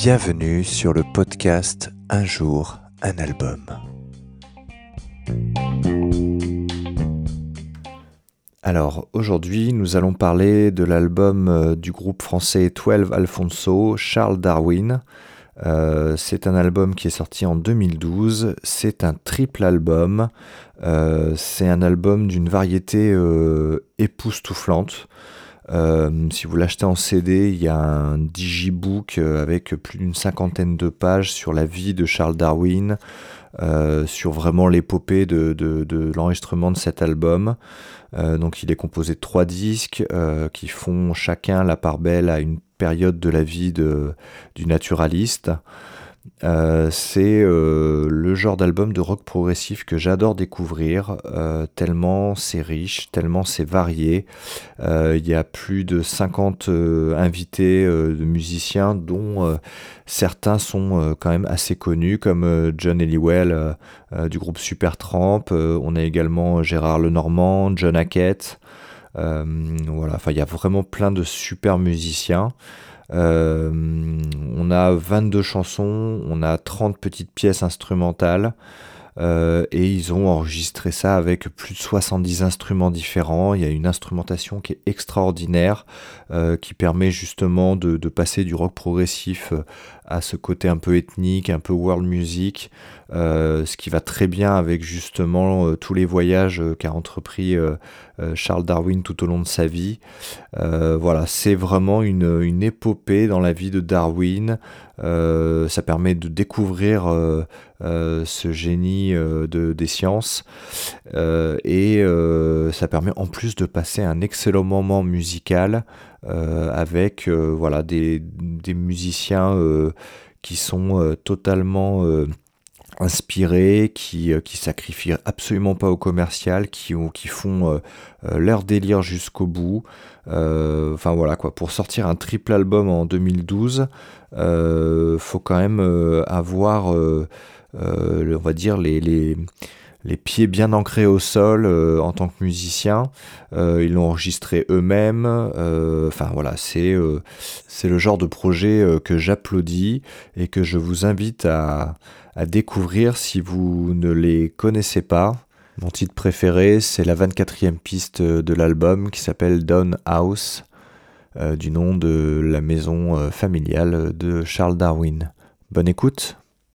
Bienvenue sur le podcast Un jour, un album. Alors aujourd'hui nous allons parler de l'album euh, du groupe français 12 Alfonso, Charles Darwin. Euh, c'est un album qui est sorti en 2012, c'est un triple album, euh, c'est un album d'une variété époustouflante. Euh, si vous l'achetez en CD, il y a un digibook euh, avec plus d'une cinquantaine de pages sur la vie de Charles Darwin, euh, sur vraiment l'épopée de, l'enregistrement de cet album. donc il est composé de trois disques qui font chacun la part belle à une période de la vie du naturaliste. Euh, c'est euh, le genre d'album de rock progressif que j'adore découvrir, euh, tellement c'est riche, tellement c'est varié. Il y a plus de 50 invités de musiciens dont certains sont quand même assez connus comme John Elliwell du groupe Supertramp. on a également Gérard Lenormand, John Hackett. voilà, enfin il y a vraiment plein de super musiciens. Euh, on a 22 chansons, on a 30 petites pièces instrumentales. Euh, et ils ont enregistré ça avec plus de 70 instruments différents. Il y a une instrumentation qui est extraordinaire, euh, qui permet justement de, passer du rock progressif à ce côté un peu ethnique, un peu world music, ce qui va très bien avec justement tous les voyages qu'a entrepris Charles Darwin tout au long de sa vie. voilà, c'est vraiment une, épopée dans la vie de Darwin. ça permet de découvrir euh, ce génie euh, de, des sciences euh, et ça permet en plus de passer un excellent moment musical avec voilà des, musiciens qui sont totalement inspirés, qui, qui sacrifient absolument pas au commercial, qui, font leur délire jusqu'au bout. Enfin voilà quoi, pour sortir un triple album en 2012, faut quand même avoir euh, on va dire, les, les, pieds bien ancrés au sol euh, en tant que musicien. Euh, ils l'ont enregistré eux-mêmes. Enfin voilà, c'est c'est le genre de projet que j'applaudis et que je vous invite à, à découvrir si vous ne les connaissez pas. Mon titre préféré, c'est la 24e piste de l'album qui s'appelle Down House, du nom de la maison familiale de Charles Darwin. Bonne écoute